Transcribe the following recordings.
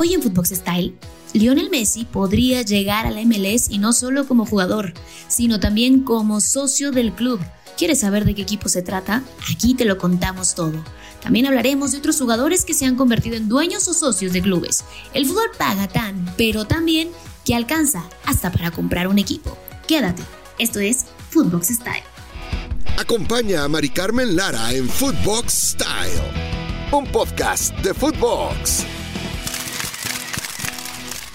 Hoy en Footbox Style, Lionel Messi podría llegar a la MLS y no solo como jugador, sino también como socio del club. ¿Quieres saber de qué equipo se trata? Aquí te lo contamos todo. También hablaremos de otros jugadores que se han convertido en dueños o socios de clubes. El fútbol paga tan, pero también que alcanza hasta para comprar un equipo. Quédate, esto es Footbox Style. Acompaña a Mari Carmen Lara en Footbox Style, un podcast de Footbox.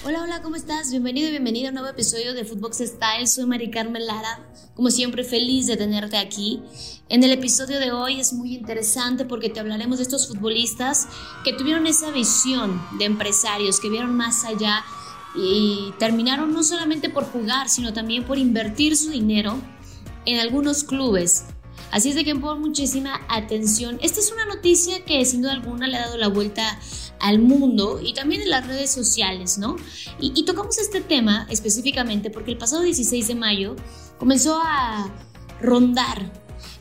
Hola, hola, ¿cómo estás? Bienvenido y bienvenida a un nuevo episodio de Footbox Style. Soy Mari Carmen Lara, como siempre feliz de tenerte aquí. En el episodio de hoy es muy interesante porque te hablaremos de estos futbolistas que tuvieron esa visión de empresarios, que vieron más allá y terminaron no solamente por jugar, sino también por invertir su dinero en algunos clubes Así es de que pon muchísima atención. Esta es una noticia que sin duda alguna le ha dado la vuelta al mundo y también en las redes sociales, ¿no? Y, tocamos este tema específicamente porque el pasado 16 de mayo comenzó a rondar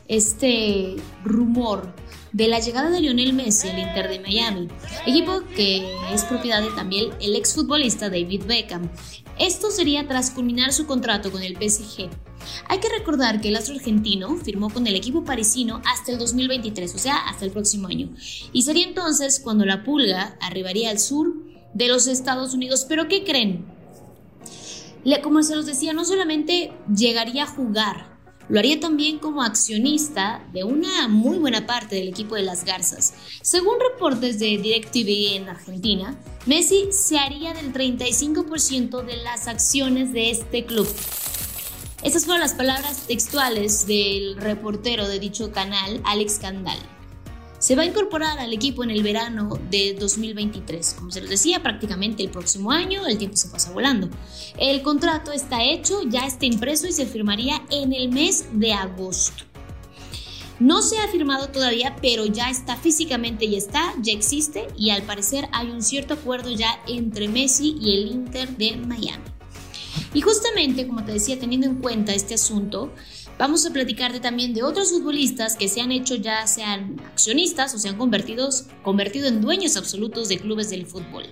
este rumor de la llegada de Lionel Messi al Inter de Miami, equipo que es propiedad de también el exfutbolista David Beckham. Esto sería tras culminar su contrato con el PSG. Hay que recordar que el astro argentino firmó con el equipo parisino hasta el 2023, o sea, hasta el próximo año. Y sería entonces cuando la pulga arribaría al sur de los Estados Unidos. Pero ¿qué creen? Como se los decía, no solamente llegaría a jugar, lo haría también como accionista de una muy buena parte del equipo de las Garzas. Según reportes de DirecTV en Argentina, Messi se haría del 35% de las acciones de este club. Estas fueron las palabras textuales del reportero de dicho canal, Alex Candal. Se va a incorporar al equipo en el verano de 2023. Como se les decía, prácticamente el próximo año, el tiempo se pasa volando. El contrato está hecho, ya está impreso y se firmaría en el mes de agosto. No se ha firmado todavía, pero ya está físicamente, ya está, ya existe y al parecer hay un cierto acuerdo ya entre Messi y el Inter de Miami. Y justamente, como te decía, teniendo en cuenta este asunto, vamos a platicarte también de otros futbolistas que se han hecho ya sean accionistas o se han convertido, convertido en dueños absolutos de clubes del fútbol.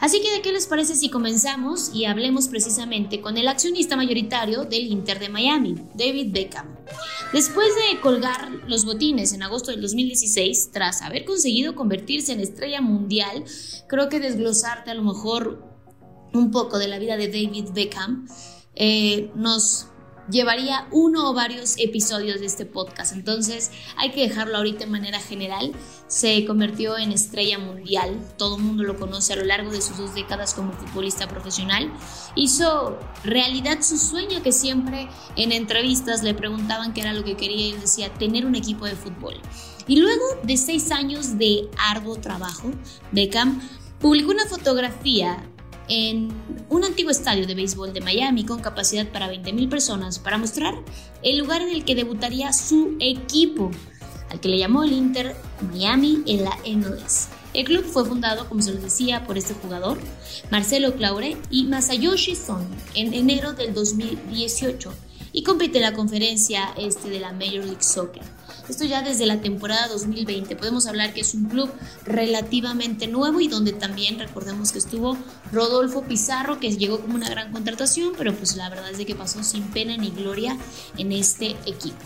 Así que, ¿de qué les parece si comenzamos y hablemos precisamente con el accionista mayoritario del Inter de Miami, David Beckham? Después de colgar los botines en agosto del 2016, tras haber conseguido convertirse en estrella mundial, creo que desglosarte a lo mejor un poco de la vida de David Beckham, eh, nos llevaría uno o varios episodios de este podcast. Entonces hay que dejarlo ahorita de manera general. Se convirtió en estrella mundial. Todo el mundo lo conoce a lo largo de sus dos décadas como futbolista profesional. Hizo realidad su sueño que siempre en entrevistas le preguntaban qué era lo que quería y él decía tener un equipo de fútbol. Y luego de seis años de arduo trabajo, Beckham publicó una fotografía en un antiguo estadio de béisbol de Miami con capacidad para 20.000 personas para mostrar el lugar en el que debutaría su equipo, al que le llamó el Inter Miami en la MLS. El club fue fundado, como se les decía, por este jugador, Marcelo Claure y Masayoshi Son, en enero del 2018 y compite en la conferencia este de la Major League Soccer. Esto ya desde la temporada 2020. Podemos hablar que es un club relativamente nuevo y donde también recordemos que estuvo Rodolfo Pizarro, que llegó como una gran contratación, pero pues la verdad es de que pasó sin pena ni gloria en este equipo.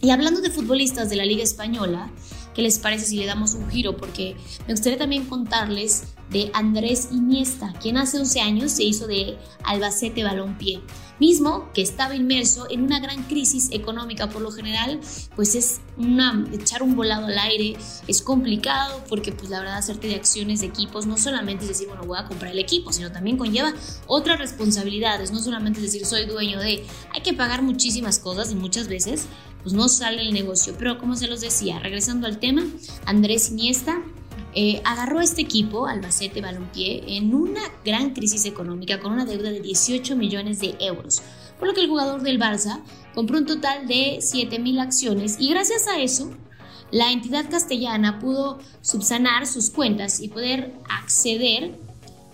Y hablando de futbolistas de la Liga Española, ¿qué les parece si le damos un giro? Porque me gustaría también contarles de Andrés Iniesta, quien hace 11 años se hizo de Albacete Balompié. Mismo que estaba inmerso en una gran crisis económica por lo general, pues es una, echar un volado al aire, es complicado porque pues la verdad hacerte de acciones de equipos no solamente es decir, bueno, voy a comprar el equipo, sino también conlleva otras responsabilidades, no solamente es decir, soy dueño de, hay que pagar muchísimas cosas y muchas veces pues no sale el negocio, pero como se los decía, regresando al tema, Andrés Iniesta eh, agarró este equipo, Albacete Balompié, en una gran crisis económica con una deuda de 18 millones de euros, por lo que el jugador del Barça compró un total de 7.000 acciones y gracias a eso la entidad castellana pudo subsanar sus cuentas y poder acceder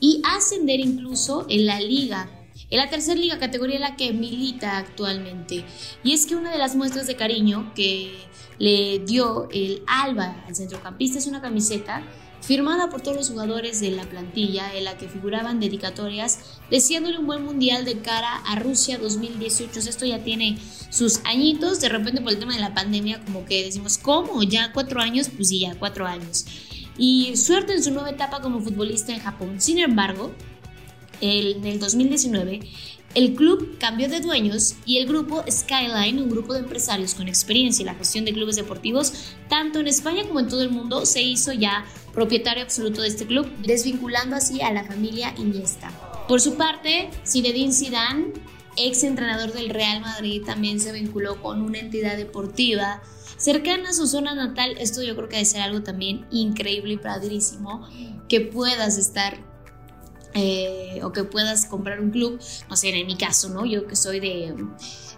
y ascender incluso en la liga en la tercera liga, categoría en la que milita actualmente. Y es que una de las muestras de cariño que le dio el Alba al centrocampista es una camiseta firmada por todos los jugadores de la plantilla en la que figuraban dedicatorias deseándole un buen mundial de cara a Rusia 2018. Esto ya tiene sus añitos, de repente por el tema de la pandemia como que decimos, ¿cómo? ¿Ya cuatro años? Pues sí, ya cuatro años. Y suerte en su nueva etapa como futbolista en Japón. Sin embargo, en el 2019 el club cambió de dueños y el grupo Skyline, un grupo de empresarios con experiencia en la gestión de clubes deportivos, tanto en España como en todo el mundo, se hizo ya propietario absoluto de este club, desvinculando así a la familia Iniesta. Por su parte, Zinedine Zidane, ex entrenador del Real Madrid, también se vinculó con una entidad deportiva cercana a su zona natal. Esto yo creo que debe ser algo también increíble y padrísimo, que puedas estar eh, o que puedas comprar un club, no sé, en mi caso, ¿no? Yo que soy de,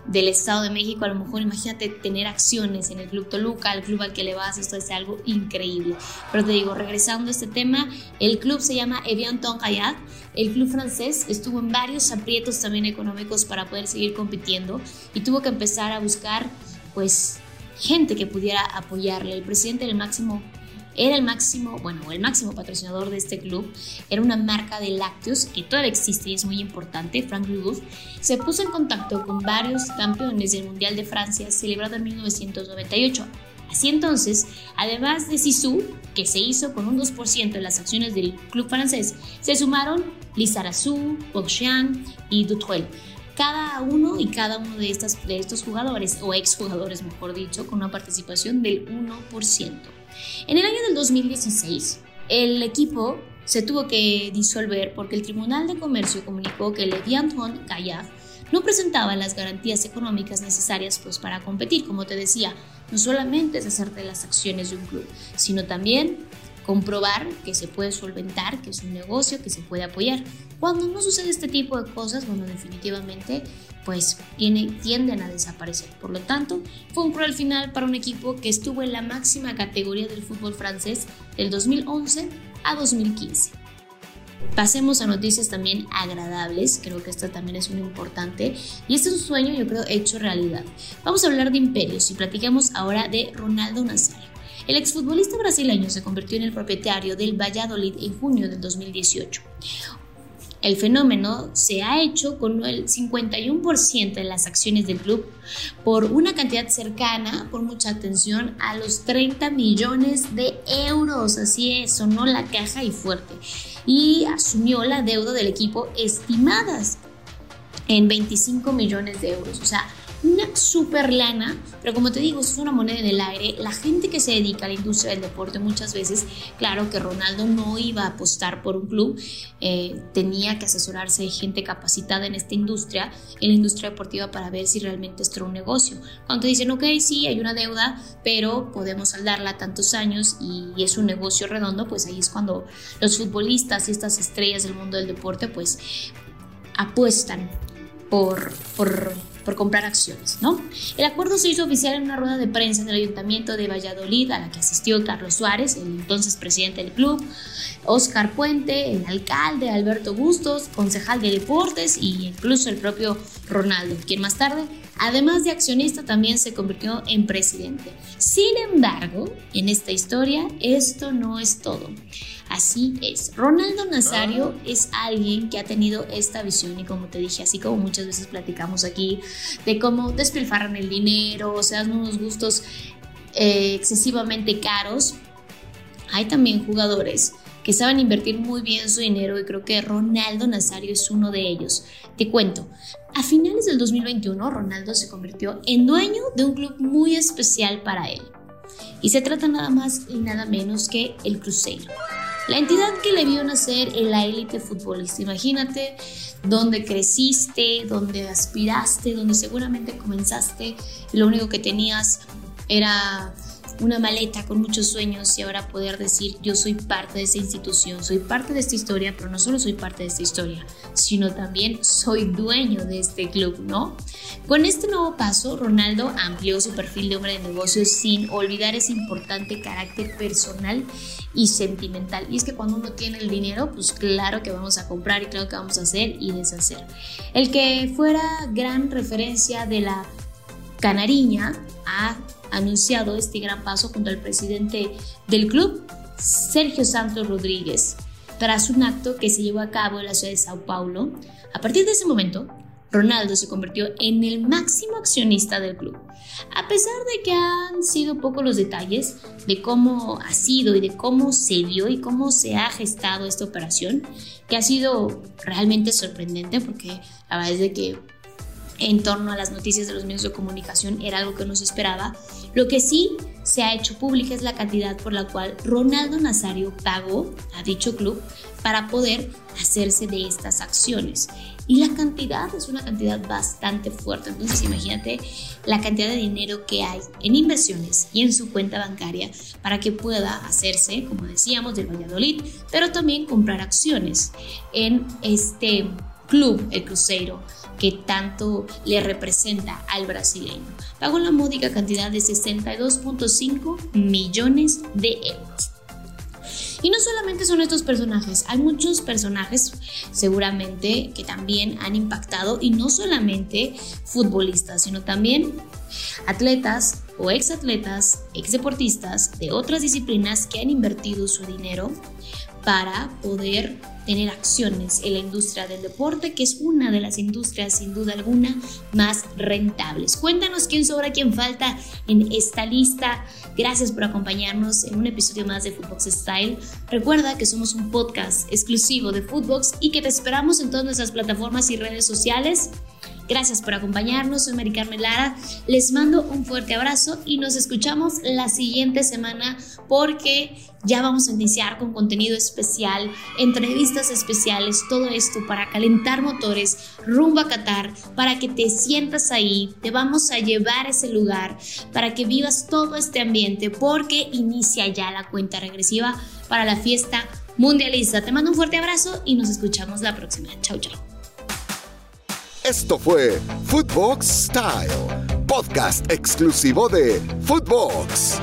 del Estado de México, a lo mejor imagínate tener acciones en el Club Toluca, el club al que le vas, esto es algo increíble. Pero te digo, regresando a este tema, el club se llama Evian Tonkayak, el club francés estuvo en varios aprietos también económicos para poder seguir compitiendo y tuvo que empezar a buscar, pues, gente que pudiera apoyarle. El presidente del máximo era el máximo, bueno, el máximo patrocinador de este club, era una marca de lácteos que todavía existe y es muy importante, Frank Leboeuf, se puso en contacto con varios campeones del Mundial de Francia celebrado en 1998. Así entonces, además de Sisu, que se hizo con un 2% de las acciones del club francés, se sumaron Lizarazu, Boxian y Dutreuil. Cada uno y cada uno de, estas, de estos jugadores, o exjugadores mejor dicho, con una participación del 1%. En el año del 2016, el equipo se tuvo que disolver porque el Tribunal de Comercio comunicó que Le Vianton Kayak no presentaba las garantías económicas necesarias pues, para competir. Como te decía, no solamente es hacerte las acciones de un club, sino también comprobar que se puede solventar, que es un negocio, que se puede apoyar. Cuando no sucede este tipo de cosas, bueno, definitivamente pues tienden a desaparecer. Por lo tanto, fue un cruel final para un equipo que estuvo en la máxima categoría del fútbol francés del 2011 a 2015. Pasemos a noticias también agradables, creo que esto también es muy importante y este es un sueño yo creo hecho realidad. Vamos a hablar de imperios y platicamos ahora de Ronaldo Nazario. El exfutbolista brasileño se convirtió en el propietario del Valladolid en junio del 2018. El fenómeno se ha hecho con el 51% de las acciones del club por una cantidad cercana, por mucha atención, a los 30 millones de euros. Así es, sonó la caja y fuerte. Y asumió la deuda del equipo estimadas en 25 millones de euros. O sea, una super lana, pero como te digo, es una moneda en el aire. La gente que se dedica a la industria del deporte muchas veces, claro que Ronaldo no iba a apostar por un club, eh, tenía que asesorarse de gente capacitada en esta industria, en la industria deportiva, para ver si realmente esto era un negocio. Cuando te dicen, ok, sí, hay una deuda, pero podemos saldarla tantos años y es un negocio redondo, pues ahí es cuando los futbolistas y estas estrellas del mundo del deporte, pues apuestan por, por por comprar acciones, ¿no? El acuerdo se hizo oficial en una rueda de prensa en el Ayuntamiento de Valladolid a la que asistió Carlos Suárez, el entonces presidente del club, Oscar Puente, el alcalde Alberto Bustos, concejal de deportes y incluso el propio Ronaldo, quien más tarde, además de accionista, también se convirtió en presidente. Sin embargo, en esta historia, esto no es todo. Así es. Ronaldo Nazario ah. es alguien que ha tenido esta visión y como te dije, así como muchas veces platicamos aquí, de cómo despilfarran el dinero, o sea, unos gustos eh, excesivamente caros. Hay también jugadores que saben invertir muy bien su dinero y creo que Ronaldo Nazario es uno de ellos. Te cuento, a finales del 2021 Ronaldo se convirtió en dueño de un club muy especial para él. Y se trata nada más y nada menos que el Cruzeiro. La entidad que le vio nacer en la élite futbolista. Imagínate donde creciste, donde aspiraste, donde seguramente comenzaste, lo único que tenías era una maleta con muchos sueños y ahora poder decir yo soy parte de esa institución, soy parte de esta historia, pero no solo soy parte de esta historia, sino también soy dueño de este club, ¿no? Con este nuevo paso, Ronaldo amplió su perfil de hombre de negocios sin olvidar ese importante carácter personal y sentimental. Y es que cuando uno tiene el dinero, pues claro que vamos a comprar y claro que vamos a hacer y deshacer. El que fuera gran referencia de la canariña ha anunciado este gran paso junto al presidente del club, Sergio Santos Rodríguez tras un acto que se llevó a cabo en la ciudad de Sao Paulo. A partir de ese momento, Ronaldo se convirtió en el máximo accionista del club. A pesar de que han sido pocos los detalles de cómo ha sido y de cómo se dio y cómo se ha gestado esta operación, que ha sido realmente sorprendente porque la verdad es de que en torno a las noticias de los medios de comunicación era algo que no se esperaba. Lo que sí se ha hecho pública es la cantidad por la cual Ronaldo Nazario pagó a dicho club para poder hacerse de estas acciones. Y la cantidad es una cantidad bastante fuerte. Entonces imagínate la cantidad de dinero que hay en inversiones y en su cuenta bancaria para que pueda hacerse, como decíamos, del Valladolid, pero también comprar acciones en este club, el Cruzeiro que tanto le representa al brasileño. Pagó la módica cantidad de 62.5 millones de euros. Y no solamente son estos personajes, hay muchos personajes seguramente que también han impactado y no solamente futbolistas, sino también atletas o exatletas, exdeportistas de otras disciplinas que han invertido su dinero para poder tener acciones en la industria del deporte, que es una de las industrias sin duda alguna más rentables. Cuéntanos quién sobra, quién falta en esta lista. Gracias por acompañarnos en un episodio más de Footbox Style. Recuerda que somos un podcast exclusivo de Footbox y que te esperamos en todas nuestras plataformas y redes sociales. Gracias por acompañarnos, soy Mari Carmen Lara, les mando un fuerte abrazo y nos escuchamos la siguiente semana porque ya vamos a iniciar con contenido especial, entrevistas especiales, todo esto para calentar motores rumbo a Qatar, para que te sientas ahí, te vamos a llevar a ese lugar, para que vivas todo este ambiente porque inicia ya la cuenta regresiva para la fiesta mundialista. Te mando un fuerte abrazo y nos escuchamos la próxima. Chau, chau. Esto fue Footbox Style, podcast exclusivo de Footbox.